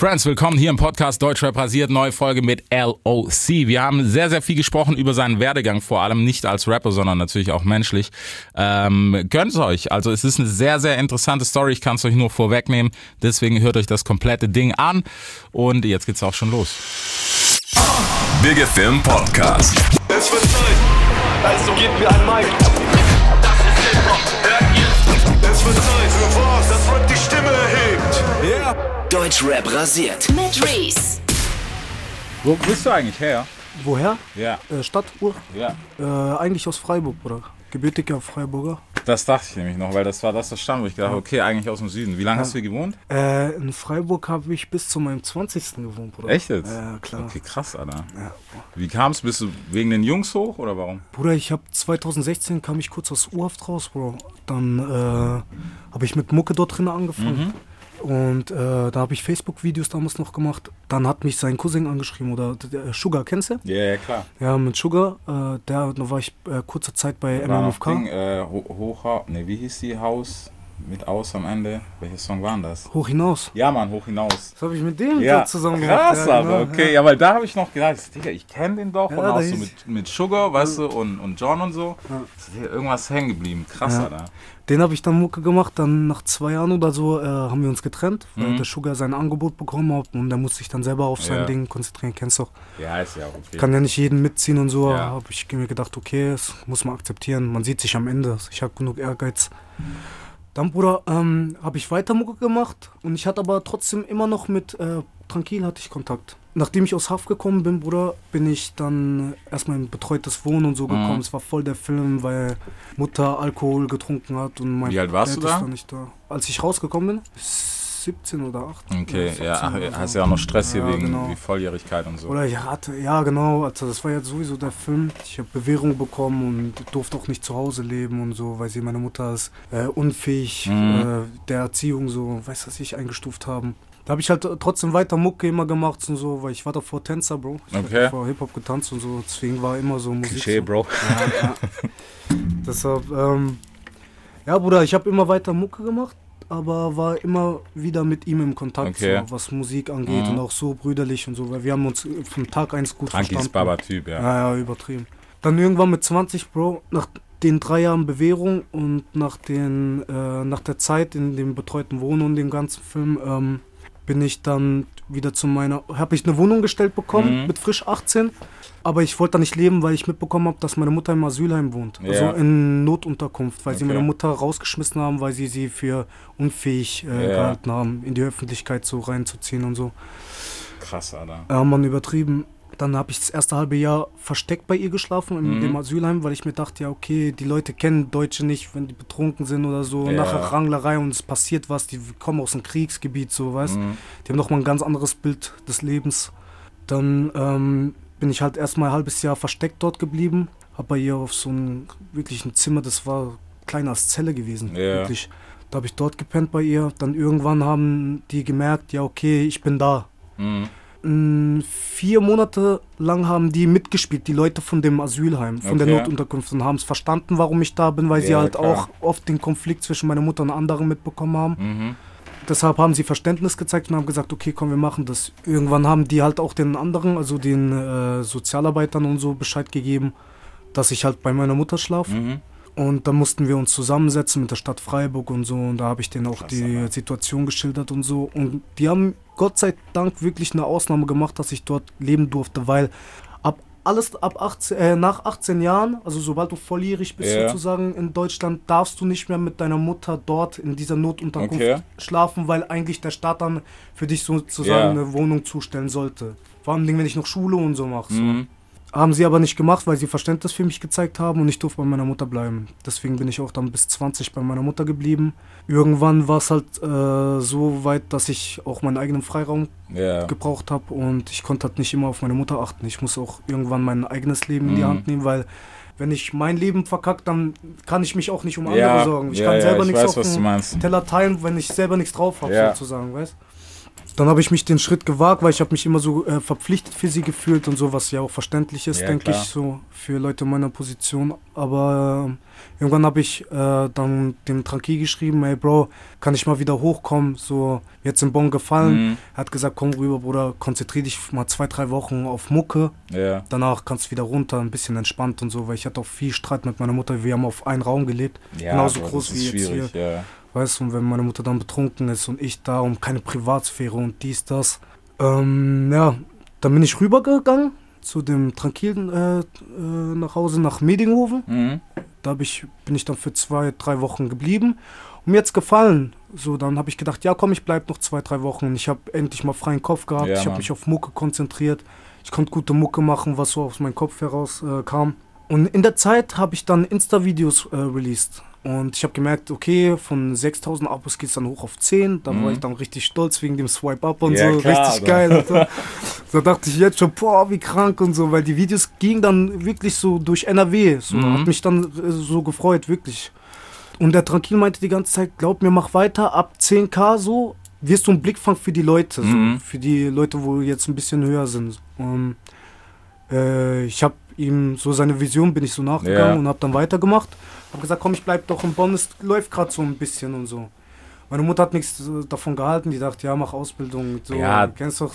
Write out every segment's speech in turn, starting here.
Friends, willkommen hier im Podcast Deutschrap rasiert, neue Folge mit LOC. Wir haben sehr, sehr viel gesprochen über seinen Werdegang, vor allem nicht als Rapper, sondern natürlich auch menschlich. Ähm, gönnt euch, also es ist eine sehr, sehr interessante Story, ich kann es euch nur vorwegnehmen, deswegen hört euch das komplette Ding an und jetzt geht's auch schon los. Big Film Podcast. Es wird Zeit, also gebt mir ein Mic. Das ist Hip-Hop, hört ihr? Es wird Zeit für Yeah. Deutschrap rasiert. Mit Reese. Wo bist du eigentlich her? Woher? Ja, Äh, Stadt, Ur? ja. Äh, eigentlich aus Freiburg, Bruder. Gebürtiger Freiburger. Das dachte ich nämlich noch, weil das war das, das stand, wo ich gedacht habe, okay, eigentlich aus dem Süden. Wie lange hast du hier gewohnt? Äh, in Freiburg habe ich bis zu meinem 20. gewohnt, Bruder. Echt jetzt? Ja, klar. Okay, krass, Alter. Ja. Wie kam's? Bist du wegen den Jungs hoch oder warum? Bruder, ich habe 2016 kam ich kurz aus Urhaft raus, Bro. Dann äh, habe ich mit Mucke dort drin angefangen. Und äh, da habe ich Facebook-Videos damals noch gemacht. Dann hat mich sein Cousin angeschrieben, oder der Sugar, kennst du? Ja, ja, klar. Ja, mit Sugar. Äh, der, da war ich äh, kurze Zeit bei MMFK. Ding, äh, Ho Hochhaus, ne, wie hieß die Haus mit Aus am Ende? Welcher Song war das? Hoch hinaus. Ja, Mann, Hoch hinaus. Das habe ich mit dem Ja, zusammen krass, gemacht. Ja, aber genau, okay. Ja. weil da habe ich noch gedacht, Digga, ich kenne den doch. Ja, und auch so mit, mit Sugar, weißt du, und, und John und so. Ist hier irgendwas hängen geblieben. Krass, Ja. Alter. Den habe ich dann Mucke gemacht. Dann nach zwei Jahren oder so äh, haben wir uns getrennt, weil Mhm. der Sugar sein Angebot bekommen hat und der musste sich dann selber auf sein Ja. Ding konzentrieren. Kennst du auch. Ja, ist ja auch okay. Kann ja nicht jeden mitziehen und so. Ja. Habe ich mir gedacht, okay, das muss man akzeptieren. Man sieht sich am Ende. Ich habe genug Ehrgeiz. Dann, Bruder, ähm, habe ich weiter Mucke gemacht und ich hatte aber trotzdem immer noch mit äh, Tranquil hatte ich Kontakt. Nachdem ich aus Haft gekommen bin, Bruder, bin ich dann erstmal in betreutes Wohnen und so gekommen. Mhm. Es war voll der Film, weil Mutter Alkohol getrunken hat und mein Wie alt warst Dad du ist da? nicht da. Als ich rausgekommen bin, 17 oder 18. Okay, oder 14 ja, ach, oder so. hast ja auch noch Stress hier Ja, wegen genau. wie Volljährigkeit und so. Oder ich hatte, ja genau, also das war jetzt sowieso der Film. Ich habe Bewährung bekommen und durfte auch nicht zu Hause leben und so, weil sie meine Mutter ist äh, unfähig Mhm. äh, der Erziehung so, weiß was ich, eingestuft haben. Da habe ich halt trotzdem weiter Mucke immer gemacht und so, weil ich war davor Tänzer, Bro. Ich Okay. hab vor Hip-Hop getanzt und so, deswegen war immer so Musik. Klischee, so. Bro. Ja, ja. Deshalb, ähm, ja, Bruder, ich habe immer weiter Mucke gemacht, aber war immer wieder mit ihm im Kontakt, Okay. so, was Musik angeht Mhm. und auch so brüderlich und so, weil wir haben uns vom Tag eins gut Frankis verstanden. Baba-Typ, ja. Ja, ja, übertrieben. Dann irgendwann mit 20, Bro, nach den drei Jahren Bewährung und nach, den, äh, nach der Zeit in dem betreuten Wohnen und dem ganzen Film, ähm, bin ich dann wieder zu meiner, habe ich eine Wohnung gestellt bekommen Mhm. mit frisch 18, aber ich wollte da nicht leben, weil ich mitbekommen habe, dass meine Mutter im Asylheim wohnt, Ja. also in Notunterkunft, weil sie Okay. meine Mutter rausgeschmissen haben, weil sie sie für unfähig äh, Ja. gehalten haben, in die Öffentlichkeit so reinzuziehen und so. Krass, Alter. Ja, man übertrieben. Dann habe ich das erste halbe Jahr versteckt bei ihr geschlafen, in Mhm. dem Asylheim, weil ich mir dachte, ja, okay, die Leute kennen Deutsche nicht, wenn die betrunken sind oder so. Ja. Nachher Ranglerei und es passiert was, die kommen aus einem Kriegsgebiet, so, weißt Mhm. Die haben nochmal ein ganz anderes Bild des Lebens. Dann ähm, bin ich halt erstmal ein halbes Jahr versteckt dort geblieben. Hab bei ihr auf so einem wirklichen Zimmer, das war kleiner als Zelle gewesen, Ja. wirklich. Da habe ich dort gepennt bei ihr. Dann irgendwann haben die gemerkt, ja, okay, ich bin da. Mhm. Mm, Vier Monate lang haben die mitgespielt, die Leute von dem Asylheim, von der Okay. Notunterkunft und haben es verstanden, warum ich da bin, weil sie Ja, halt klar. auch oft den Konflikt zwischen meiner Mutter und anderen mitbekommen haben. Mhm. Deshalb haben sie Verständnis gezeigt und haben gesagt, okay, komm, wir machen das. Irgendwann haben die halt auch den anderen, also den äh, Sozialarbeitern und so Bescheid gegeben, dass ich halt bei meiner Mutter schlafe. Mhm. Und dann mussten wir uns zusammensetzen mit der Stadt Freiburg und so. Und da habe ich denen auch Krass, die Alter. Situation geschildert und so. Und die haben Gott sei Dank wirklich eine Ausnahme gemacht, dass ich dort leben durfte, weil alles ab 18, äh, nach 18 Jahren, also sobald du volljährig bist Ja. sozusagen in Deutschland, darfst du nicht mehr mit deiner Mutter dort in dieser Notunterkunft Okay. schlafen, weil eigentlich der Staat dann für dich sozusagen Ja. eine Wohnung zustellen sollte. Vor allem, wenn ich noch Schule und so mache. So. Haben sie aber nicht gemacht, weil sie Verständnis für mich gezeigt haben und ich durfte bei meiner Mutter bleiben. Deswegen bin ich auch dann bis 20 bei meiner Mutter geblieben. Irgendwann war es halt äh, so weit, dass ich auch meinen eigenen Freiraum Ja. gebraucht habe und ich konnte halt nicht immer auf meine Mutter achten. Ich muss auch irgendwann mein eigenes Leben in die Mhm. Hand nehmen, weil wenn ich mein Leben verkacke, dann kann ich mich auch nicht um andere Ja, sorgen. Ich ja, kann ja, selber ich nichts weiß, auf du meinst. Teller teilen, wenn ich selber nichts drauf habe, Ja. sozusagen, weißt dann habe ich mich den Schritt gewagt, weil ich habe mich immer so äh, verpflichtet für sie gefühlt und so, was ja auch verständlich ist, Ja, denke ich, so für Leute in meiner Position. Aber äh, irgendwann habe ich äh, dann dem Tranquil geschrieben, ey Bro, kann ich mal wieder hochkommen, so jetzt in Bonn gefallen. Mhm. Er hat gesagt, komm rüber, Bruder, konzentrier dich mal zwei, drei Wochen auf Mucke. Ja. Danach kannst du wieder runter, ein bisschen entspannt und so, weil ich hatte auch viel Streit mit meiner Mutter. Wir haben auf einen Raum gelebt, Ja, genauso Bro, groß wie jetzt hier. Ja. Weißt du, und wenn meine Mutter dann betrunken ist und ich da und keine Privatsphäre und dies, das. Ähm, ja, dann bin ich rübergegangen zu dem Tranquilen äh, äh, nach Hause nach Medinghofen. Mhm. Da ich, bin ich dann für zwei, drei Wochen geblieben. Und mir hat's gefallen. So, dann habe ich gedacht, ja komm, ich bleib noch zwei, drei Wochen. Und ich habe endlich mal freien Kopf gehabt. Ja, ich habe mich auf Mucke konzentriert. Ich konnte gute Mucke machen, was so aus meinem Kopf heraus äh, kam. Und in der Zeit habe ich dann Insta-Videos äh, released. Und ich habe gemerkt, okay, von 6000 Abos geht's dann hoch auf 10. Da war ich dann richtig stolz wegen dem Swipe-Up und Mhm. Ja, so. klar, richtig Alter. geil. Alter. Da dachte ich jetzt schon, boah, wie krank und so, weil die Videos gingen dann wirklich so durch NRW. So, Mhm. Hat mich dann äh, so gefreut, wirklich. Und der Tranquil meinte die ganze Zeit, glaub mir, mach weiter, ab 10k so wirst du ein Blickfang für die Leute, Mhm. so, für die Leute, wo jetzt ein bisschen höher sind. Und, äh, ich habe ihm so seine Vision, bin ich so nachgegangen Ja. und habe dann weitergemacht. Habe gesagt, komm, ich bleib doch in Bonn, es läuft gerade so ein bisschen und so. Meine Mutter hat nichts davon gehalten, die dachte, ja, mach Ausbildung. So, Ja, du kennst doch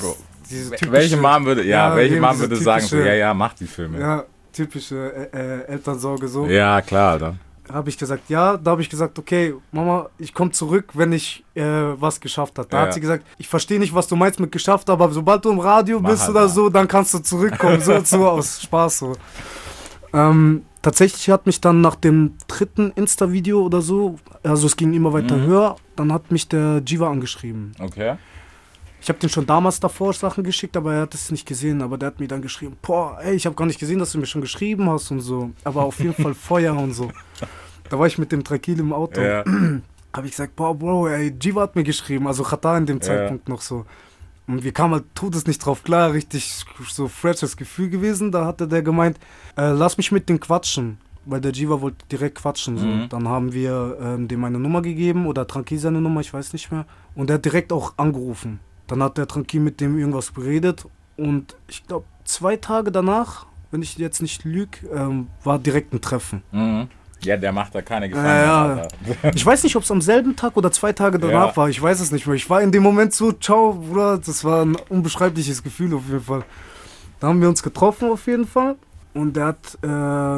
diese typische, Welche Mom würde, ja, Ja, welche Mom würde sagen, so, ja, ja, mach die Filme. Ja, Ja, typische äh, äh, Elternsorge so. klar, Alter. Habe ich gesagt, ja. Da habe ich gesagt, okay, Mama, ich komme zurück, wenn ich äh, was geschafft habe. Da Ja. hat sie gesagt, ich verstehe nicht, was du meinst mit geschafft, aber sobald du im Radio Mach bist halt oder mal. so, dann kannst du zurückkommen. so, so aus Spaß so. Ähm, tatsächlich hat mich dann nach dem dritten Insta-Video oder so, also es ging immer weiter Mhm. höher, dann hat mich der Jiva angeschrieben. Okay. Ich habe den schon damals davor Sachen geschickt, aber er hat es nicht gesehen. Aber der hat mir dann geschrieben, boah, ey, ich habe gar nicht gesehen, dass du mir schon geschrieben hast und so. Aber auf jeden Fall Feuer und so. Da war ich mit dem Trakil im Auto. Ja. Habe ich gesagt, boah, Bro, ey, Jiva hat mir geschrieben. Also Chata in dem Ja. Zeitpunkt noch so. Und wir kamen halt todes nicht drauf klar, richtig so freshes Gefühl gewesen. Da hatte der gemeint, äh, lass mich mit dem quatschen. Weil der Jiva wollte direkt quatschen. So. Mhm. Dann haben wir ähm, dem eine Nummer gegeben oder Tranquil seine Nummer, ich weiß nicht mehr. Und der hat direkt auch angerufen. Dann hat der Tranquil mit dem irgendwas beredet. Und ich glaube, zwei Tage danach, wenn ich jetzt nicht lüge, ähm, war direkt ein Treffen. Mhm. Ja, der macht da keine Gefangenen. Ja, ja. Ich weiß nicht, ob es am selben Tag oder zwei Tage danach Ja. war. Ich weiß es nicht mehr. Ich war in dem Moment so, ciao, Bruder. Das war ein unbeschreibliches Gefühl auf jeden Fall. Da haben wir uns getroffen auf jeden Fall. Und er hat äh,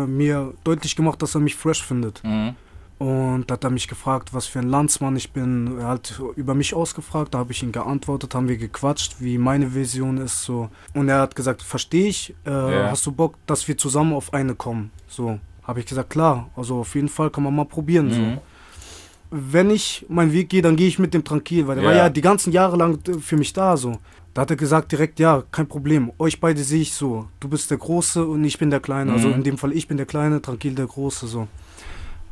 mir deutlich gemacht, dass er mich fresh findet. Mhm. Und hat er mich gefragt, was für ein Landsmann ich bin. Er hat über mich ausgefragt, da habe ich ihn geantwortet, haben wir gequatscht, wie meine Vision ist. So. Und er hat gesagt, verstehe ich, äh, Ja. hast du Bock, dass wir zusammen auf eine kommen? So. Habe ich gesagt, klar, also auf jeden Fall kann man mal probieren. Mhm. So. Wenn ich meinen Weg gehe, dann gehe ich mit dem Tranquil, weil der Ja. war ja die ganzen Jahre lang für mich da. So. Da hat er gesagt direkt, ja, kein Problem. Euch beide sehe ich so. Du bist der Große und ich bin der Kleine. Also Mhm. in dem Fall ich bin der Kleine, Tranquil der Große. So.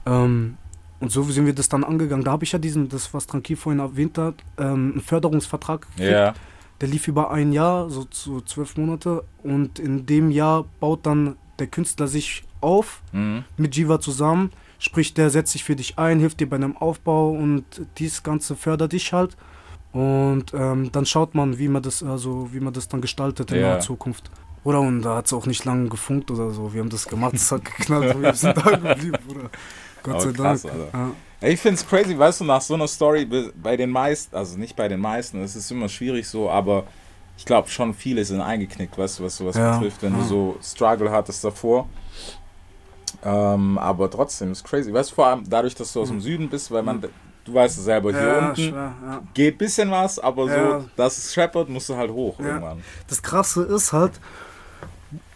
Ähm, und so sind wir das dann angegangen. Da habe ich ja diesen, das was Tranquil vorhin erwähnt hat, ähm, einen Förderungsvertrag gekriegt. Ja. Der lief über ein Jahr, so zu zwölf Monate. Und in dem Jahr baut dann der Künstler sich auf Mhm. mit Jiva zusammen. Sprich, der setzt sich für dich ein, hilft dir bei einem Aufbau und dies Ganze fördert dich halt. Und ähm, dann schaut man, wie man das, also wie man das dann gestaltet in Ja. der Zukunft. Oder und da hat es auch nicht lange gefunkt oder so. Wir haben das gemacht, es hat geknallt wir sind da geblieben, Bruder. Gott sei krass, Dank. Ja. Ich finde es crazy, weißt du, nach so einer Story be- bei den meisten, also nicht bei den meisten, es ist immer schwierig so, aber ich glaube schon viele sind eingeknickt, weißt du, was sowas Ja, betrifft, wenn du ja. so Struggle hattest davor. Ähm, aber trotzdem ist crazy, weißt du, vor allem dadurch, dass du aus dem Süden bist, weil man, du weißt es selber, hier Ja, unten schwer, ja. geht bisschen was, aber Ja. so, dass es scheppert, musst du halt hoch Ja. irgendwann. Das Krasse ist halt,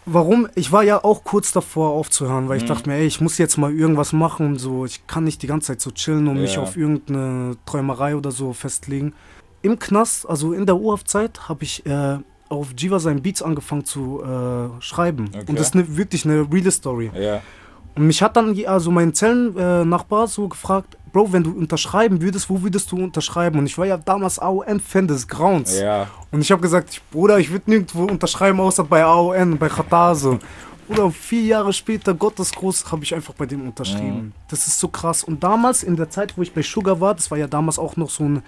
warum, ich war ja auch kurz davor aufzuhören, weil ich Mhm. dachte mir, ey, ich muss jetzt mal irgendwas machen und so. Ich kann nicht die ganze Zeit so chillen und mich auf irgendeine Träumerei oder so festlegen. Im Knast, also in der U-Haft-Zeit, habe ich äh, auf Jiva seinen Beats angefangen zu äh, schreiben. Okay. Und das ist ne, wirklich eine reale Story. Ja, Und mich hat dann also mein Zellennachbar äh, so gefragt, Bro, wenn du unterschreiben würdest, wo würdest du unterschreiben? Und ich war ja damals AON-Fan des Grauens. ja, Und ich habe gesagt, Bruder, ich würde nirgendwo unterschreiben, außer bei AON, bei Khatase. Oder vier Jahre später, Gottes groß, habe ich einfach bei dem unterschrieben. Das ist so krass. Und damals, in der Zeit, wo ich bei Sugar war, das war ja damals auch noch so ein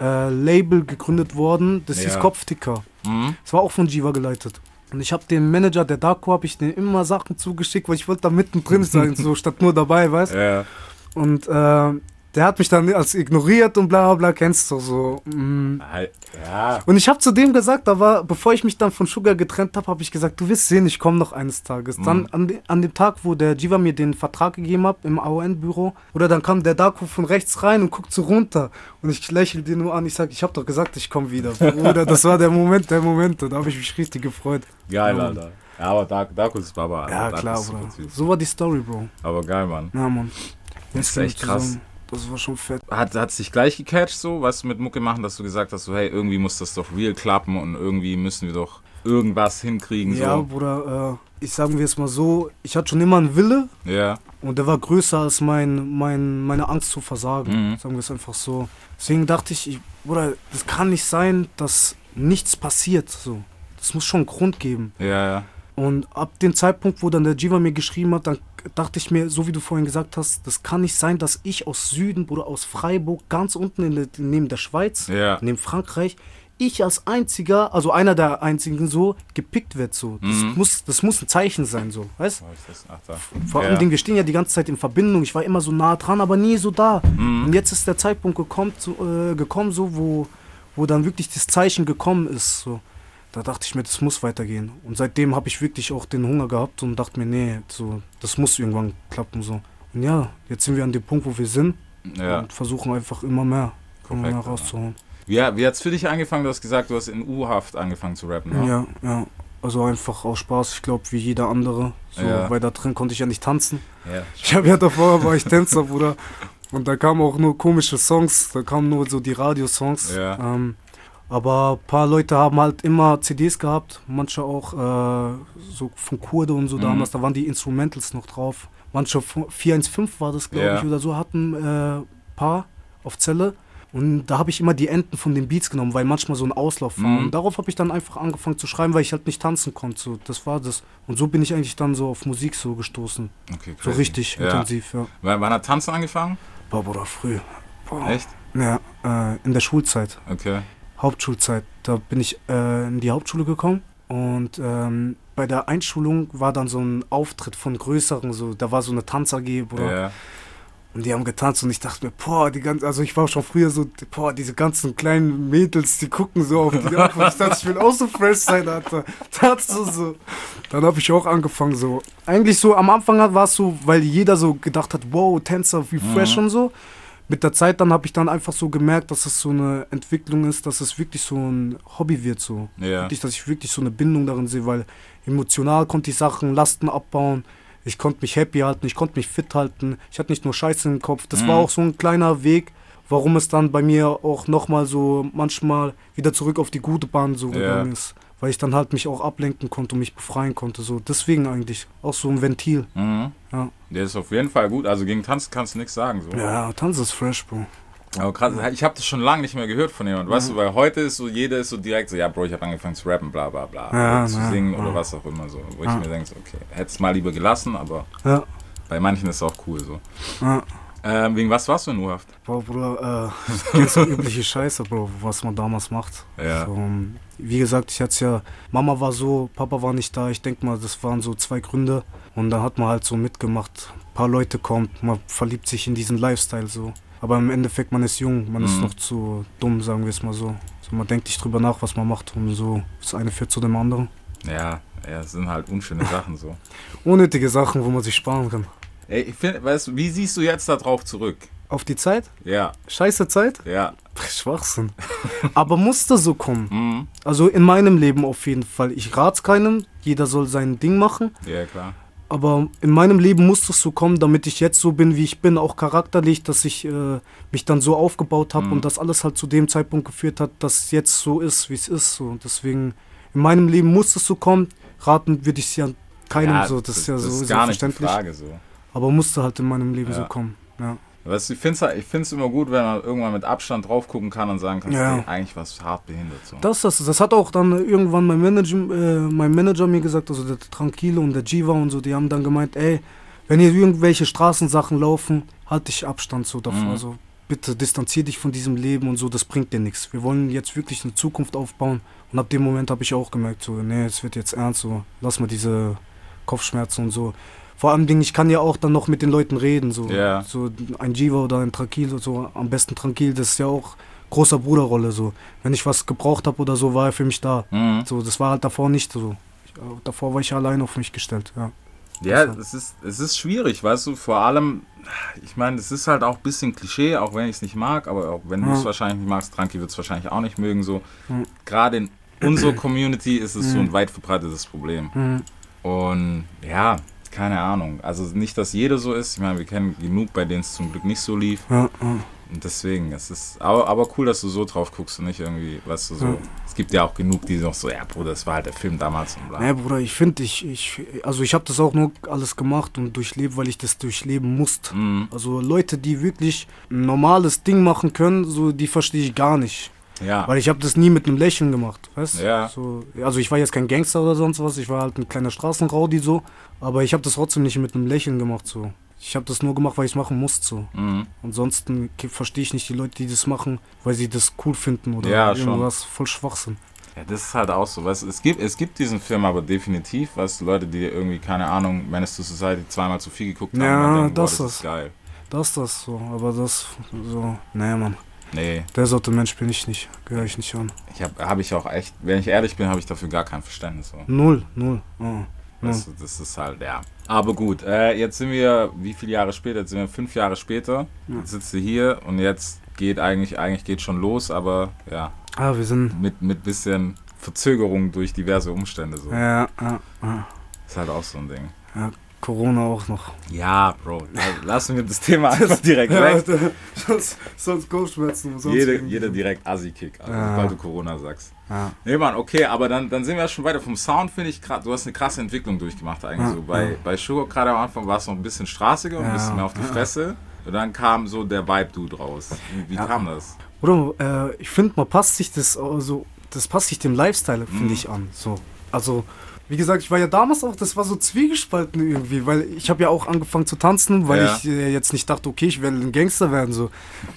äh, Label gegründet worden, das hieß Ja. Kopfticker. Mhm. Das war auch von Jiva geleitet. Und ich habe dem Manager der Darko, habe ich den immer Sachen zugeschickt, weil ich wollte da mittendrin sein, so statt nur dabei, weißt Ja. Und äh, der hat mich dann als ignoriert und bla bla bla, kennst du so. Mm. Ja. Und ich habe zu dem gesagt, aber bevor ich mich dann von Sugar getrennt habe, habe ich gesagt, du wirst sehen, ich komme noch eines Tages. Dann an, de, an dem Tag, wo der Jiva mir den Vertrag gegeben hat im AON-Büro, oder dann kam der Darko von rechts rein und guckt so runter. Und ich lächle den nur an, ich sage, ich habe doch gesagt, ich komme wieder. Bruder, das war der Moment der Momente, da habe ich mich richtig gefreut. Geil, Ja, Alter. Ja, aber Dark, Darkus ist Baba. Alter. Ja, Dark klar, Bruder. So war die Story, Bro. Aber geil, Mann. Ja, Mann. Das ist echt krass. zusammen. Das war schon fett. Hat es dich gleich gecatcht, so, was mit Mucke machen, dass du gesagt hast, so, hey, irgendwie muss das doch real klappen und irgendwie müssen wir doch irgendwas hinkriegen, Ja, so. Bruder, äh, ich sagen wir es mal so, ich hatte schon immer einen Wille, Ja. Und der war größer als mein, mein, meine Angst zu versagen. Mhm. Sagen wir es einfach so. Deswegen dachte ich, ich, Bruder, das kann nicht sein, dass nichts passiert. So. Das muss schon einen Grund geben. Ja, ja. Und ab dem Zeitpunkt, wo dann der Jiva mir geschrieben hat, dann dachte ich mir, so wie du vorhin gesagt hast, das kann nicht sein, dass ich aus Süden, Bruder, aus Freiburg, ganz unten in der, neben der Schweiz, Ja. neben Frankreich, ich als einziger, also einer der einzigen so, gepickt wird so. Das, Mhm. muss, das muss ein Zeichen sein, so, weißt da. vor ja. allem, Dingen, wir stehen ja die ganze Zeit in Verbindung. Ich war immer so nah dran, aber nie so da. Mhm. Und jetzt ist der Zeitpunkt gekommen, so, äh, gekommen so, wo, wo dann wirklich das Zeichen gekommen ist. So. Da dachte ich mir, das muss weitergehen. Und seitdem habe ich wirklich auch den Hunger gehabt und dachte mir, nee, so, das muss irgendwann klappen. So. Und ja, jetzt sind wir an dem Punkt, wo wir sind Ja. und versuchen einfach immer mehr, immer mehr rauszuholen. Wie, wie hat's für dich angefangen? Du hast gesagt, du hast in U-Haft angefangen zu rappen, ne? Ja, ja. Also einfach aus Spaß, ich glaube, wie jeder andere. So, Ja. Weil da drin konnte ich ja nicht tanzen. Ja. Ich habe ja davor war ich Tänzer, Bruder. Und da kamen auch nur komische Songs, da kamen nur so die Radiosongs. Ja. Ähm, aber ein paar Leute haben halt immer CDs gehabt, manche auch äh, so von Kurde und so Mhm. damals, da waren die Instrumentals noch drauf. Manche von 415 war das, glaube Ja. ich, oder so, hatten äh, paar auf Zelle. Und da habe ich immer die Enden von den Beats genommen, weil manchmal so ein Auslauf war. Mhm. Und darauf habe ich dann einfach angefangen zu schreiben, weil ich halt nicht tanzen konnte. So, das war das. Und so bin ich eigentlich dann so auf Musik so gestoßen. Okay, So richtig ja. intensiv, ja. Wann, wann hat Tanzen angefangen? Boah, Bruder, früh. Boah. Echt? Ja, äh, in der Schulzeit, Okay. Hauptschulzeit. Da bin ich äh, in die Hauptschule gekommen und ähm, bei der Einschulung war dann so ein Auftritt von größeren, so, da war so eine Tanz-AG, Bruder. Ja. Und die haben getanzt und ich dachte mir, boah, die ganzen, also ich war schon früher so, boah, diese ganzen kleinen Mädels, die gucken so auf die ab. Ich dachte, ich will auch so fresh sein, Alter. Tanzt so, so. Dann habe ich auch angefangen so. Eigentlich so, am Anfang war es so, weil jeder so gedacht hat, wow, Tänzer, wie fresh und so. Mit der Zeit dann habe ich dann einfach so gemerkt, dass es so eine Entwicklung ist, dass es wirklich so ein Hobby wird so. Ja. Wirklich, dass ich wirklich so eine Bindung darin sehe, weil emotional konnte ich Sachen, Lasten abbauen. Ich konnte mich happy halten, ich konnte mich fit halten. Ich hatte nicht nur Scheiße im Kopf. Das Mhm. war auch so ein kleiner Weg, warum es dann bei mir auch nochmal so manchmal wieder zurück auf die gute Bahn so Ja. gegangen ist. Weil ich dann halt mich auch ablenken konnte und mich befreien konnte. So deswegen eigentlich auch so ein Ventil. Mhm. Ja, Der ist auf jeden Fall gut. Also gegen Tanzen kannst du nichts sagen. So. ja Tanz ist fresh, Bro. Aber krass, ich habe das schon lange nicht mehr gehört von jemandem. Weißt du, weil heute ist so, jeder ist so direkt so, ja, Bro, ich habe angefangen zu rappen, bla bla bla. Ja, zu ja, singen ja. oder was auch immer so. Wo ich Ja. mir denke, okay, hätte es mal lieber gelassen, aber Ja, bei manchen ist es auch cool so. ja. Ähm, wegen was warst du in U-Haft? Boah, Bruder, äh, ganz so übliche Scheiße, Bro, was man damals macht. Ja. So, ähm, wie gesagt, ich hatte ja, Mama war so, Papa war nicht da. Ich denke mal, das waren so zwei Gründe. Und da hat man halt so mitgemacht. Ein paar Leute kommt, man verliebt sich in diesen Lifestyle so. Aber im Endeffekt, man ist jung, man ist Mhm. noch zu dumm, sagen wir es mal so. so. Man denkt nicht drüber nach, was man macht und so. Das eine führt zu dem anderen. Ja, ja, es sind halt unschöne Sachen so. Unnötige Sachen, wo man sich sparen kann. Ey, ich find, weißt wie siehst du jetzt da drauf zurück? Auf die Zeit? Ja, Scheiße Zeit? ja. Schwachsinn. Aber musste so kommen. Mhm. Also in meinem Leben auf jeden Fall. Ich rat's keinem. Jeder soll sein Ding machen. Ja, klar. Aber in meinem Leben muss es so kommen, damit ich jetzt so bin, wie ich bin, auch charakterlich, dass ich äh, mich dann so aufgebaut habe Mhm. und das alles halt zu dem Zeitpunkt geführt hat, dass es jetzt so ist, wie es ist. So. Und deswegen, in meinem Leben muss es so kommen. Raten würde ich es ja keinem so, das, ist ja so das ist gar nicht die selbstverständlich. Frage so. Aber musste halt in meinem Leben Ja. so kommen. Ja. Weißt ich finde es ich find's immer gut, wenn man irgendwann mit Abstand drauf gucken kann und sagen kann, Ja. eigentlich was hart behindert. So. Das, das, das hat auch dann irgendwann mein Manager, äh, mein Manager mir gesagt, also der Tranquilo und der Jiva und so, die haben dann gemeint, ey, wenn hier irgendwelche Straßensachen laufen, halt dich Abstand so davor. Mhm. So. bitte distanzier dich von diesem Leben und so, das bringt dir nichts. Wir wollen jetzt wirklich eine Zukunft aufbauen. Und ab dem Moment habe ich auch gemerkt, so, nee, es wird jetzt ernst, so, lass mal diese Kopfschmerzen und so. Vor allem, Ding, ich kann ja auch dann noch mit den Leuten reden, so, Ja. so ein Jiva oder ein Tranquil, so, am besten Tranquil, das ist ja auch großer Bruderrolle, so. Wenn ich was gebraucht habe oder so, war er für mich da. Mhm. So, das war halt davor nicht so. Ich, äh, davor war ich allein auf mich gestellt, ja. Ja, es ist, es ist schwierig, weißt du, vor allem, ich meine, es ist halt auch ein bisschen Klischee, auch wenn ich es nicht mag, aber auch wenn du es Ja. wahrscheinlich nicht magst, Tranki wird es wahrscheinlich auch nicht mögen, so. Mhm. Gerade in unserer Community ist es so ein weit verbreitetes Problem. Mhm. Und ja, keine Ahnung, also nicht, dass jeder so ist, ich meine, wir kennen genug, bei denen es zum Glück nicht so lief. Ja, ja. Und deswegen, es ist aber, aber cool, dass du so drauf guckst und nicht irgendwie, weißt du, so. Ja. Es gibt ja auch genug, die noch so, ja, Bruder, das war halt der Film damals und bla. Nee, Bruder, ich finde, ich, ich, also ich habe das auch nur alles gemacht und durchlebt, weil ich das durchleben musste. Mhm. Also Leute, die wirklich ein normales Ding machen können, so die verstehe ich gar nicht. Ja. Weil ich habe das nie mit einem Lächeln gemacht, weißt Ja. So, also ich war jetzt kein Gangster oder sonst was, ich war halt ein kleiner Straßenraudi so, aber ich habe das trotzdem nicht mit einem Lächeln gemacht so. Ich habe das nur gemacht, weil ich es machen musste so. Mhm. Ansonsten verstehe ich nicht die Leute, die das machen, weil sie das cool finden oder Ja, schon. irgendwas voll Schwachsinn. Ja, das ist halt auch so. Weißt, du, es, gibt, es gibt diesen Film aber definitiv, was Leute, die irgendwie, keine Ahnung, Menace to Society zweimal zu viel geguckt haben, Ja, denken, boah, das das ist- geil. Das ist das so, aber das so, nee, Mann. Nee, Der Sorte Mensch bin ich nicht, gehöre ich nicht an. ich habe hab ich auch echt, wenn ich ehrlich bin, habe ich dafür gar kein Verständnis. So. Null, null. Oh. Weißt du, das ist halt, ja. Aber gut, äh, jetzt sind wir, wie viele Jahre später? Jetzt sind wir fünf Jahre später. Jetzt sitzt du hier und jetzt geht eigentlich, eigentlich geht schon los, aber ja, Ah, wir sind. mit, mit bisschen Verzögerung durch diverse Umstände. So. Ja, ja, ja. Ist halt auch so ein Ding. ja. Corona auch noch. Ja, Bro, la- lassen wir das Thema einfach direkt weg. sonst, sonst Kopfschmerzen. Sonst Jede, jeder direkt Assi-Kick, also, Ja. sobald du Corona sagst. Ja. Nee, Mann, okay, aber dann, dann sind wir schon weiter. Vom Sound finde ich, grad- du hast eine krasse Entwicklung durchgemacht eigentlich. Ja, so. Bei, bei Sugar gerade am Anfang war es noch ein bisschen straßiger, ein Ja, bisschen mehr auf die. Fresse. Und dann kam so der Vibe-Dude raus. Wie, wie kam das? Bruder, äh, ich finde, man passt sich das also, das passt sich dem Lifestyle, finde Mhm. ich, an. So. Also, wie gesagt, ich war ja damals auch, das war so zwiegespalten irgendwie, weil ich habe ja auch angefangen zu tanzen, weil Ja. ich äh, jetzt nicht dachte, okay, ich werde ein Gangster werden, so.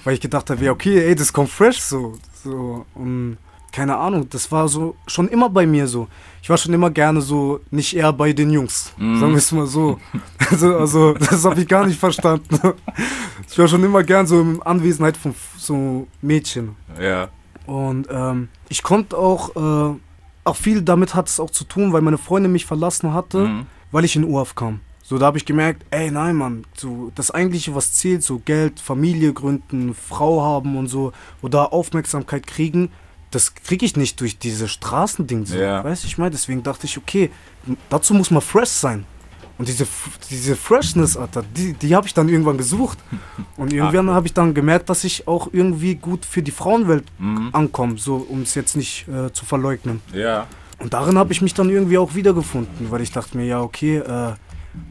Weil ich gedacht habe, ja, okay, ey, das kommt fresh, so. so. Und keine Ahnung, das war so schon immer bei mir so. Ich war schon immer gerne so, nicht eher bei den Jungs, Mhm. sagen wir es mal so. Also, also das habe ich gar nicht verstanden. Ich war schon immer gern so in Anwesenheit von so Mädchen. Ja. Und ähm, ich konnte auch, äh, auch viel damit hat es auch zu tun, weil meine Freundin mich verlassen hatte, Mhm. weil ich in UAF kam. So, da habe ich gemerkt, ey, nein, Mann, so, das Eigentliche, was zählt, so Geld, Familie gründen, Frau haben und so, oder Aufmerksamkeit kriegen, das kriege ich nicht durch diese Straßending so. Ja. Weißt du, ich meine, deswegen dachte ich, okay, dazu muss man fresh sein. Und diese, diese Freshness, Alter, die, die habe ich dann irgendwann gesucht. Und irgendwann habe ich dann gemerkt, dass ich auch irgendwie gut für die Frauenwelt Mhm. ankomme, so um es jetzt nicht äh, zu verleugnen. Ja. Und darin habe ich mich dann irgendwie auch wiedergefunden, weil ich dachte mir, ja, okay, äh,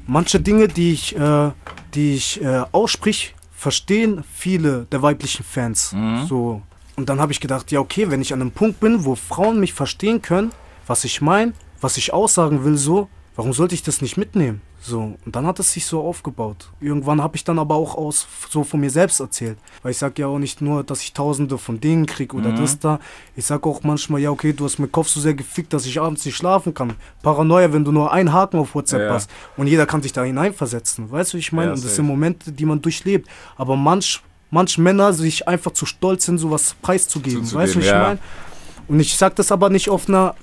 manche Dinge, die ich, äh, die ich äh, aussprich, verstehen viele der weiblichen Fans. Mhm. So. Und dann habe ich gedacht, ja, okay, wenn ich an einem Punkt bin, wo Frauen mich verstehen können, was ich meine, was ich aussagen will, so, warum sollte ich das nicht mitnehmen? So, und dann hat es sich so aufgebaut. Irgendwann habe ich dann aber auch aus so von mir selbst erzählt. Weil ich sage ja auch nicht nur, dass ich tausende von Dingen kriege oder Mhm. das da. Ich sage auch manchmal, ja, okay, du hast meinen Kopf so sehr gefickt, dass ich abends nicht schlafen kann. Paranoia, wenn du nur einen Haken auf WhatsApp Ja. hast. Und jeder kann sich da hineinversetzen. Weißt du, ich meine? Ja, und das sind Momente, die man durchlebt. Aber manch, manch Männer sich einfach zu stolz sind, sowas preiszugeben. Weißt du, wie ich ja. meine? Und ich sage das aber nicht auf einer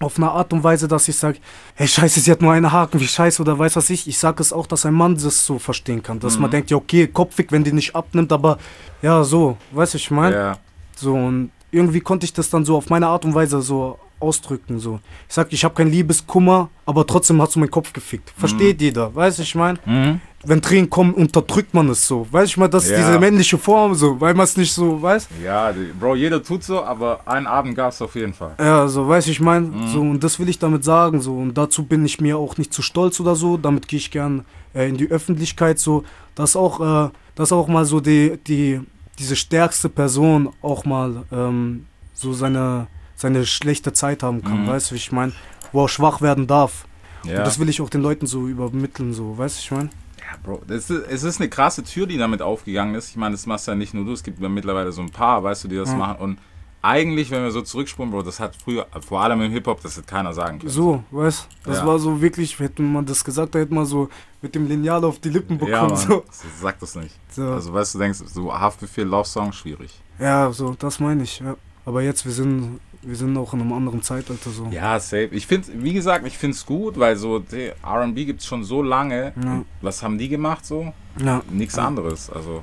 auf eine Art und Weise, dass ich sage, hey scheiße, sie hat nur einen Haken, wie scheiße oder weiß was ich. Ich sage es auch, dass ein Mann das so verstehen kann. Dass Mhm. man denkt, ja okay, Kopfweg, wenn die nicht abnimmt, aber ja so, weißt du, ich meine? Ja. So und irgendwie konnte ich das dann so auf meine Art und Weise so ausdrücken. So. Ich sag, ich habe keinen Liebeskummer, aber trotzdem hast du meinen Kopf gefickt. Versteht jeder, weißt du, ich meine? Mhm. Wenn Tränen kommen, unterdrückt man es so. Weißt du, ich meine, das ist Ja. diese männliche Form so, weil man es nicht so, weiß? Ja, Bro, jeder tut so, aber einen Abend gab es auf jeden Fall. Ja, so, weiß ich mein, Mhm. so, und das will ich damit sagen, so, und dazu bin ich mir auch nicht zu stolz oder so, damit gehe ich gern äh, in die Öffentlichkeit, so, dass auch, äh, dass auch mal so die, die, diese stärkste Person auch mal ähm, so seine, seine schlechte Zeit haben kann, Mhm. weißt du, wie ich mein, wo er schwach werden darf. Ja. Und das will ich auch den Leuten so übermitteln, so, weißt du, ich mein? Ja, Bro, ist, es ist eine krasse Tür, die damit aufgegangen ist. Ich meine, das machst ja nicht nur du, es gibt ja mittlerweile so ein paar, weißt du, die das Ja. machen. Und eigentlich, wenn wir so zurückspulen, Bro, das hat früher, vor allem im Hip-Hop, das hat keiner sagen können. So, weißt Das Ja. war so wirklich, hätte man das gesagt, da hätte man so mit dem Lineal auf die Lippen bekommen. ja, Mann, so. sag das nicht. So. Also, weißt du, denkst, so Haftbefehl, Love Song, schwierig. Ja, so, das meine ich. Ja. Aber jetzt, wir sind, wir sind auch in einem anderen Zeitalter so. Ja, safe. Ich finde, wie gesagt, ich finde es gut, weil so R&B gibt es schon so lange. Ja. Was haben die gemacht so? Ja. Nichts anderes. Also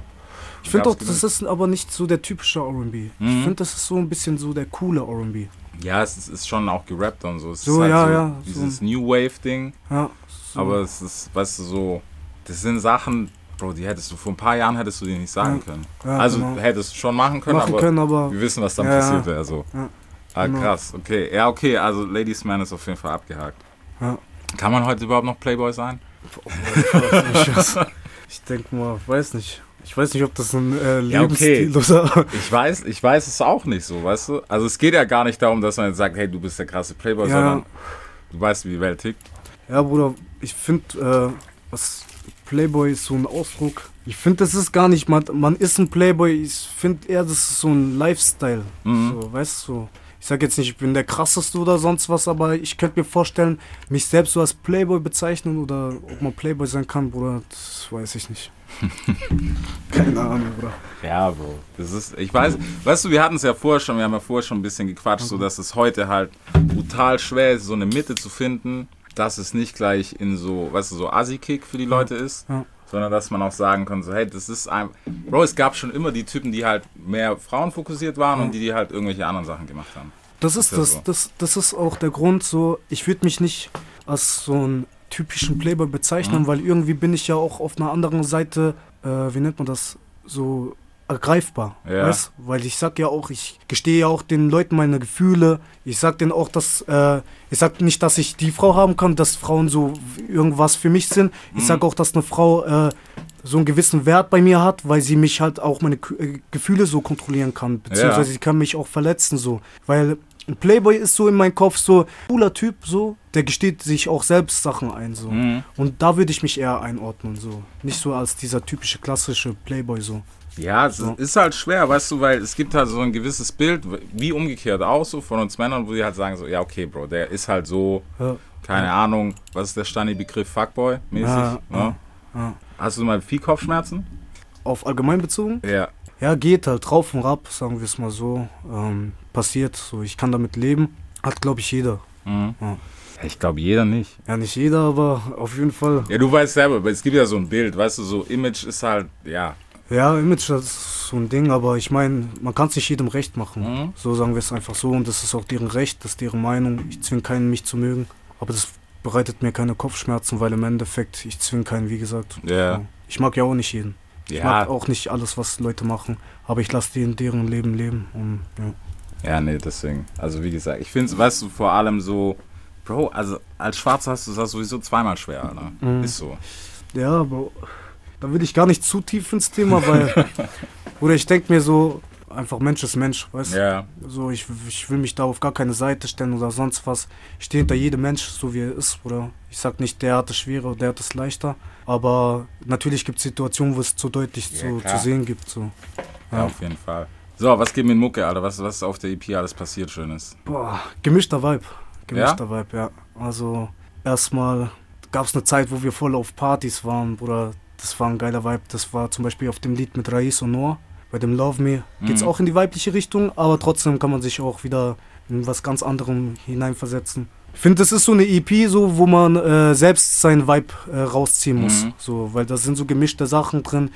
Ich finde auch, das ist aber nicht so der typische R&B. Ich Mhm. finde, das ist so ein bisschen so der coole R&B. Ja, es ist, ist schon auch gerappt und so. Es So, ist halt ja, so ja, Dieses so. New Wave Ding. Ja. So. Aber es ist, weißt du, so, das sind Sachen, Bro, die hättest du vor ein paar Jahren hättest du dir nicht sagen Ja. können. Ja, also genau. hättest du schon machen können, machen aber können, aber wir wissen, was dann Ja, passiert ja. wäre. So. Ah, Genau. krass, okay. Ja, okay, also Ladies Man ist auf jeden Fall abgehakt. Ja. Kann man heute überhaupt noch Playboy sein? ich denke mal, weiß nicht. Ich weiß nicht, ob das ein äh, Ja, okay. Lebensstil. Ich weiß, ich weiß es auch nicht so, weißt du? Also es geht ja gar nicht darum, dass man jetzt sagt, hey, du bist der krasse Playboy, Ja. sondern du weißt, wie die Welt tickt. Ja, Bruder, ich finde, äh, was Playboy ist so ein Ausdruck. Ich finde, das ist gar nicht, man, man ist ein Playboy. Ich finde eher, das ist so ein Lifestyle. Mhm. So, weißt du? So. Ich sag jetzt nicht, ich bin der krasseste oder sonst was, aber ich könnte mir vorstellen, mich selbst so als Playboy bezeichnen oder ob man Playboy sein kann, Bruder, das weiß ich nicht. Keine Ahnung, Bruder. Ja, Bro. Das ist, ich weiß, weißt du, wir hatten es ja vorher schon, wir haben ja vorher schon ein bisschen gequatscht, so dass es heute halt brutal schwer ist, so eine Mitte zu finden, dass es nicht gleich in so, weißt du, so Assi-Kick für die Leute ist, Ja. Sondern dass man auch sagen kann, so, hey, das ist ein, Bro, es gab schon immer die Typen, die halt mehr frauenfokussiert waren und die, die halt irgendwelche anderen Sachen gemacht haben. Das ist das, so. das, das ist auch der Grund, so, ich würde mich nicht als so einen typischen Playboy Mhm. bezeichnen, weil irgendwie bin ich ja auch auf einer anderen Seite, äh, wie nennt man das, so ergreifbar, Ja. weißt? Weil ich sag ja auch, ich gestehe ja auch den Leuten meine Gefühle. Ich sag denen auch, dass, äh, ich sag nicht, dass ich die Frau haben kann, dass Frauen so irgendwas für mich sind. Ich Mhm. sag auch, dass eine Frau äh, so einen gewissen Wert bei mir hat, weil sie mich halt auch meine äh, Gefühle so kontrollieren kann, beziehungsweise Ja. sie kann mich auch verletzen so, weil ein Playboy ist so in meinem Kopf so cooler Typ so, der gesteht sich auch selbst Sachen ein so Mhm. und da würde ich mich eher einordnen so, nicht so als dieser typische klassische Playboy so. Ja, es So. ist halt schwer, weißt du, weil es gibt halt so ein gewisses Bild, wie umgekehrt auch so von uns Männern, wo die halt sagen so, ja okay, Bro, der ist halt so, Ja. keine Ahnung, was ist der Stani-Begriff, Fuckboy mäßig, Ja, ne? ja, ja. Hast du mal viel Kopfschmerzen? Auf allgemein bezogen? Ja. Ja, geht halt drauf und ab, sagen wir es mal so. Ähm, passiert so, ich kann damit leben. Hat glaube ich jeder. Mhm. Ja. Ich glaube jeder nicht. Ja, nicht jeder, aber auf jeden Fall. Ja, du weißt selber, aber es gibt ja so ein Bild, weißt du, so Image ist halt, ja. Ja, Image das ist so ein Ding, aber ich meine, man kann es nicht jedem recht machen. Mhm. So sagen wir es einfach so und das ist auch deren Recht, das ist deren Meinung. Ich zwinge keinen, mich zu mögen, aber das bereitet mir keine Kopfschmerzen, weil im Endeffekt, ich zwinge keinen, wie gesagt. Ja. So. Ich mag ja auch nicht jeden. Ich Ja. mag auch nicht alles, was Leute machen, aber ich lasse die in deren Leben leben. Und, ja. Ja, nee, deswegen. Also wie gesagt, ich finde es, weißt du, vor allem so, Bro, also als Schwarzer hast du das sowieso zweimal schwer, Alter. Mhm. Ist so. Ja, aber da will ich gar nicht zu tief ins Thema, weil. oder ich denke mir so, einfach Mensch ist Mensch, weißt du? Ja. So, ich, ich will mich da auf gar keine Seite stellen oder sonst was. Ich stehe hinter jedem Mensch, so wie er ist, oder? Ich sag nicht, der hat es schwerer, der hat es leichter. Aber natürlich gibt es Situationen, wo es zu deutlich Ja, zu, klar. zu sehen gibt. So. Ja, Ja. auf jeden Fall. So, was geht mit Mucke, Alter? Was, was ist auf der EP alles passiert Schönes? Boah, gemischter Vibe. Gemischter Vibe, ja. Also, erstmal gab es eine Zeit, wo wir voll auf Partys waren, Bruder. Das war ein geiler Vibe. Das war zum Beispiel auf dem Lied mit Rais und Noah. Bei dem Love Me geht's Mhm. auch in die weibliche Richtung, aber trotzdem kann man sich auch wieder in was ganz anderem hineinversetzen. Ich finde, das ist so eine EP, so, wo man äh, selbst seinen Vibe äh, rausziehen muss. Mhm. So, weil da sind so gemischte Sachen drin.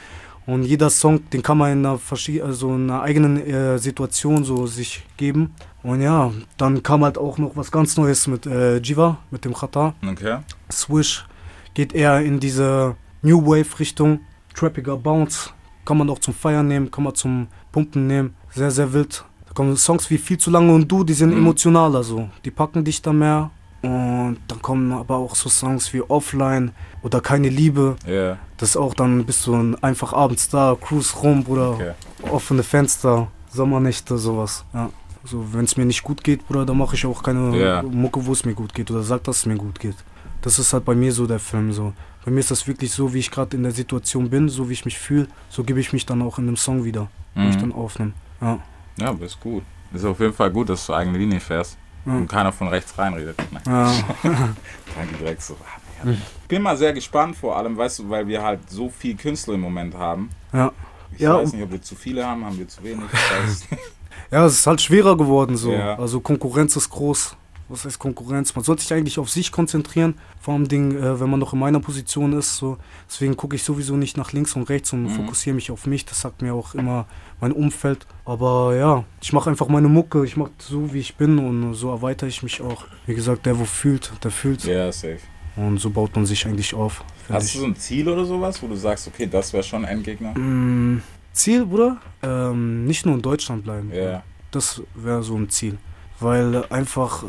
Und jeder Song, den kann man in einer, also in einer eigenen äh, Situation so sich geben. Und ja, dann kam halt auch noch was ganz Neues mit äh, Jiva, mit dem Chata. Okay. Swish geht eher in diese New Wave Richtung. Trappiger Bounce. Kann man auch zum Feiern nehmen, kann man zum Pumpen nehmen. Sehr, sehr wild. Da kommen Songs wie Viel zu lange und du, die sind Mhm. emotionaler so. Die packen dich da mehr. Und dann kommen aber auch so Songs wie Offline oder Keine Liebe. Ja. Das ist auch dann bist du ein einfach abends da, cruise rum, Bruder. Okay. Offene Fenster, Sommernächte, sowas. Ja. So, wenn es mir nicht gut geht, Bruder, dann mache ich auch keine Ja. Mucke, wo es mir gut geht oder sag, dass es mir gut geht. Das ist halt bei mir so der Film so. Bei mir ist das wirklich so, wie ich gerade in der Situation bin, so wie ich mich fühle, so gebe ich mich dann auch in dem Song wieder, wo ich Mhm. dann aufnehme. Ja. Ja, aber ist gut. Ist auf jeden Fall gut, dass du eigene Linie fährst und keiner von rechts reinredet. Nein. Ja. Danke direkt so. ah. Ich bin mal sehr gespannt, vor allem, weißt du, weil wir halt so viel Künstler im Moment haben. ja. Ich Ja, weiß nicht, ob wir zu viele haben, haben wir zu wenig. Ja, es ist halt schwerer geworden so. Ja. Also Konkurrenz ist groß. Was heißt Konkurrenz? Man sollte sich eigentlich auf sich konzentrieren, vor allem Ding, äh, wenn man noch in meiner Position ist. So. Deswegen gucke ich sowieso nicht nach links und rechts und Mhm. fokussiere mich auf mich. Das sagt mir auch immer mein Umfeld. Aber ja, ich mache einfach meine Mucke. Ich mache so, wie ich bin und so erweitere ich mich auch. Wie gesagt, der, wo fühlt, der fühlt. Ja, safe. Und so baut man sich eigentlich auf. Hast ich. du so ein Ziel oder sowas, wo du sagst, okay, das wäre schon ein Endgegner? Mm, Ziel, Bruder? Ähm, nicht nur in Deutschland bleiben. Ja. Das wäre so ein Ziel. Weil einfach, äh,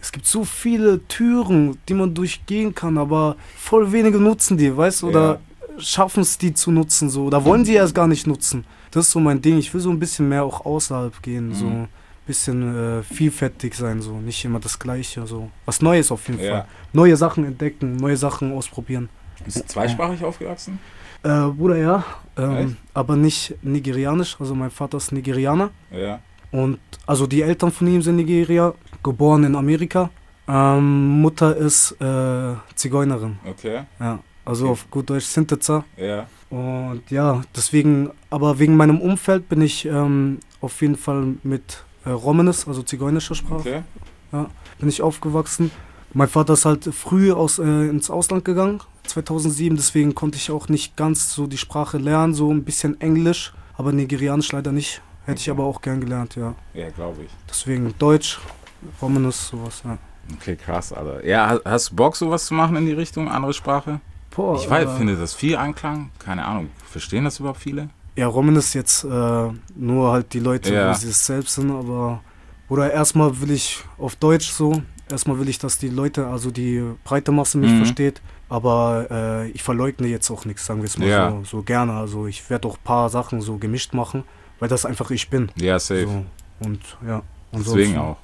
es gibt so viele Türen, die man durchgehen kann, aber voll wenige nutzen die, weißt du? Oder schaffen es die zu nutzen, so. Oder wollen sie erst gar nicht nutzen. Das ist so mein Ding. Ich will so ein bisschen mehr auch außerhalb gehen, so. Mhm. Ein bisschen äh, vielfältig sein, so. Nicht immer das Gleiche, so. Was Neues auf jeden Ja. Fall. Neue Sachen entdecken, neue Sachen ausprobieren. Bist du zweisprachig aufgewachsen? Äh, Bruder, ja. Ähm, aber nicht nigerianisch. Also mein Vater ist Nigerianer. Ja. Und also die Eltern von ihm sind Nigeria, geboren in Amerika. Ähm, Mutter ist äh, Zigeunerin. Okay. Ja. Also Okay. auf gut Deutsch Sintetzer. Ja. Und ja, deswegen, aber wegen meinem Umfeld bin ich ähm, auf jeden Fall mit äh, Romanes, also zigeunischer Sprache, Okay. bin ich aufgewachsen. Mein Vater ist halt früh aus, äh, ins Ausland gegangen, 2007, deswegen konnte ich auch nicht ganz so die Sprache lernen, so ein bisschen Englisch, aber Nigerianisch leider nicht. Hätte ich aber auch gern gelernt, ja. Ja, glaube ich. Deswegen Deutsch, Romanus, sowas, ja. Okay, krass, Alter. Ja, ha- hast du Bock, sowas zu machen in die Richtung, andere Sprache? Boah, Ich weiß, aber- finde das viel Anklang. Keine Ahnung. Verstehen das überhaupt viele? Ja, Romanus jetzt äh, nur halt die Leute, Ja. wo sie es selbst sind, aber. Oder erstmal will ich auf Deutsch so, erstmal will ich, dass die Leute, also die breite Masse mich Mhm. versteht, aber äh, ich verleugne jetzt auch nichts, sagen wir es mal Ja. so, so gerne. Also ich werde auch ein paar Sachen so gemischt machen, weil das einfach ich bin. Ja, safe. So. Und ja. Und Deswegen so, auch.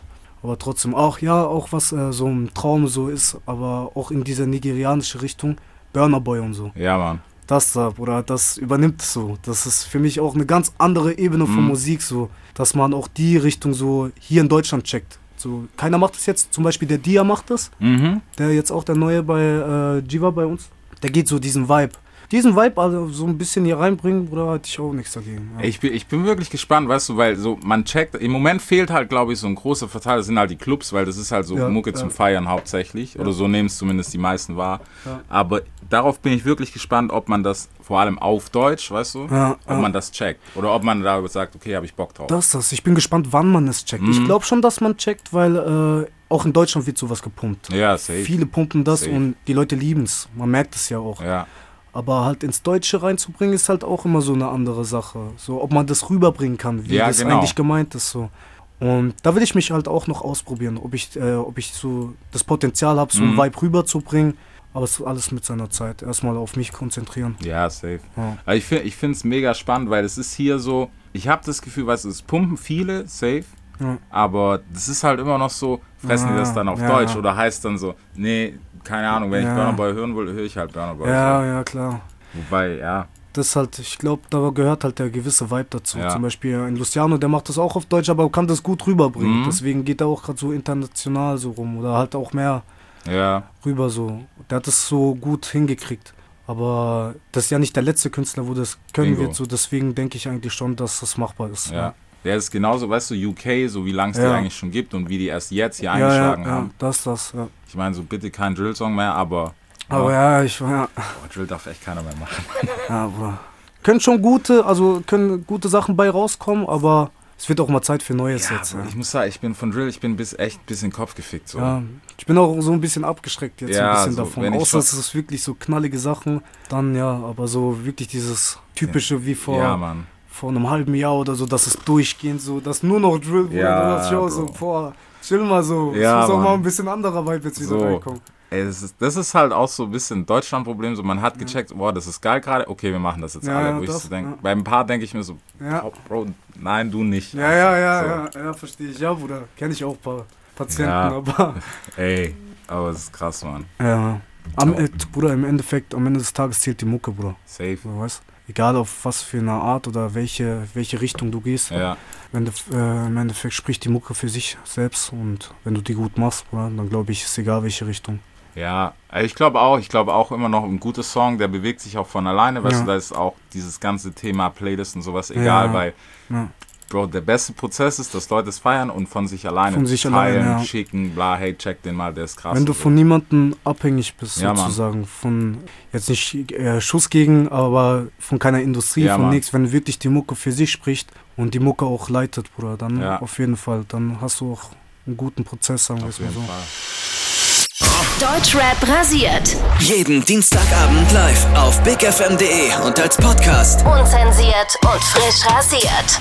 Aber trotzdem auch, ja, auch was äh, so ein Traum so ist, aber auch in diese nigerianische Richtung, Burner Boy und so. Ja, Mann. Das da, Bruder, das übernimmt so. Das ist für mich auch eine ganz andere Ebene von Mhm. Musik so, dass man auch die Richtung so hier in Deutschland checkt. So, keiner macht das jetzt, zum Beispiel der Dia macht das, Mhm. der jetzt auch der neue bei äh, Jiva bei uns. Der geht so diesen Vibe. Diesen Vibe also so ein bisschen hier reinbringen, Bruder, hatte ich auch nichts dagegen. Ja. Ich bin, ich bin wirklich gespannt, weißt du, weil so man checkt, im Moment fehlt halt, glaube ich, so ein großer Verteil, das sind halt die Clubs, weil das ist halt so Ja, Mucke ja. zum Feiern hauptsächlich, oder so nehmen es zumindest die meisten wahr. Aber darauf bin ich wirklich gespannt, ob man das vor allem auf Deutsch, weißt du, ob man das checkt. Oder ob man da sagt, okay, habe ich Bock drauf. Das ist das. Ich bin gespannt, wann man es checkt. Mhm. Ich glaube schon, dass man checkt, weil äh, auch in Deutschland wird sowas gepumpt. ja, safe. Viele pumpen das Safe. und die Leute lieben es. Man merkt es ja auch. Ja, Aber halt ins Deutsche reinzubringen, ist halt auch immer so eine andere Sache. So, ob man das rüberbringen kann, wie Ja, das genau. eigentlich gemeint ist. So. Und da will ich mich halt auch noch ausprobieren, ob ich, äh, ob ich so das Potenzial habe, so Mhm. ein Vibe rüberzubringen. Aber es ist alles mit seiner Zeit. Erstmal auf mich konzentrieren. ja, safe. Ja. Aber ich finde es mega spannend, weil es ist hier so, ich habe das Gefühl, weißt du, es pumpen viele, safe, Ja. aber das ist halt immer noch so, fressen die das Ja, dann auf ja. Deutsch oder heißt dann so, nee, keine Ahnung, wenn Ja. ich Burner Boy hören will, höre ich halt Burner Boy. Ja, ja, klar. Wobei, ja, Das halt, ich glaube, da gehört halt der gewisse Vibe dazu. Ja. Zum Beispiel ein Luciano, der macht das auch auf Deutsch, aber kann das gut rüberbringen. Mhm. Deswegen geht er auch gerade so international so rum oder halt auch mehr ja, rüber so. Der hat das so gut hingekriegt. Aber das ist ja nicht der letzte Künstler, wo das können Bingo. wird. So deswegen denke ich eigentlich schon, dass das machbar ist. ja. Der ist genauso, weißt du, UK, so wie lange es die Ja. eigentlich schon gibt und wie die erst jetzt hier ja, eingeschlagen ja, haben. das, das, ja. Ich meine, so bitte kein Drill-Song mehr, aber, Aber ja, ich ja, boah, Drill darf echt keiner mehr machen. ja, aber können schon gute, also können gute Sachen bei rauskommen, aber es wird auch mal Zeit für Neues Ja, jetzt. Ja. ich muss sagen, ich bin von Drill, ich bin bis echt bis in den Kopf gefickt. So. Ja, ich bin auch so ein bisschen abgeschreckt jetzt Ja, ein bisschen so, davon. Außer es ist wirklich so knallige Sachen, dann ja, aber so wirklich dieses typische wie vor, ja, Mann. Vor einem halben Jahr oder so, dass es durchgehend so, dass nur noch Drill wurde. Ja, da dachte ich auch so, boah, chill mal so. Ja, es muss auch Mann. mal ein bisschen anderer Vibe jetzt wieder So. reinkommen. Ey, das, ist, das ist halt auch so ein bisschen ein Deutschland-Problem. So, man hat gecheckt, boah, das ist geil gerade, okay, wir machen das jetzt Ja, alle. Wo ich das, so denk, ja. Bei ein paar denke ich mir so, Ja. oh, Bro, nein, du nicht. Ja, ja, ja, So. ja, ja, verstehe ich. Ja, Bruder, kenne ich auch ein paar Patienten, Ja. aber Ey, aber es ist krass, Mann. ja, Am, äh, Bruder, im Endeffekt, am Ende des Tages zählt die Mucke, Bruder. Safe. Du weißt? Egal auf was für eine Art oder welche, welche Richtung du gehst. Ja. Im Endeffekt, äh, Im Endeffekt spricht die Mucke für sich selbst und wenn du die gut machst, Bruder, dann glaube ich, ist egal welche Richtung. Ja, also ich glaube auch, ich glaube auch immer noch ein guter Song, der bewegt sich auch von alleine, weißt Ja. du, da ist auch dieses ganze Thema Playlist und sowas egal, Ja. weil. Bro, der beste Prozess ist, dass Leute es feiern und von sich alleine Von sich teilen, alleine, ja. schicken, bla, hey, check den mal, der ist krass. Wenn du von niemandem abhängig bist, Ja, Mann. sozusagen, von jetzt nicht äh, Schuss gegen, aber von keiner Industrie, Ja, von Mann. nichts, wenn wirklich die Mucke für sich spricht und die Mucke auch leitet, Bruder, dann Ja. auf jeden Fall, dann hast du auch einen guten Prozess, sagen wir es Auf mal jeden so. Fall. Deutschrap rasiert. Jeden Dienstagabend live auf bigfm.de und als Podcast. Unzensiert und frisch rasiert.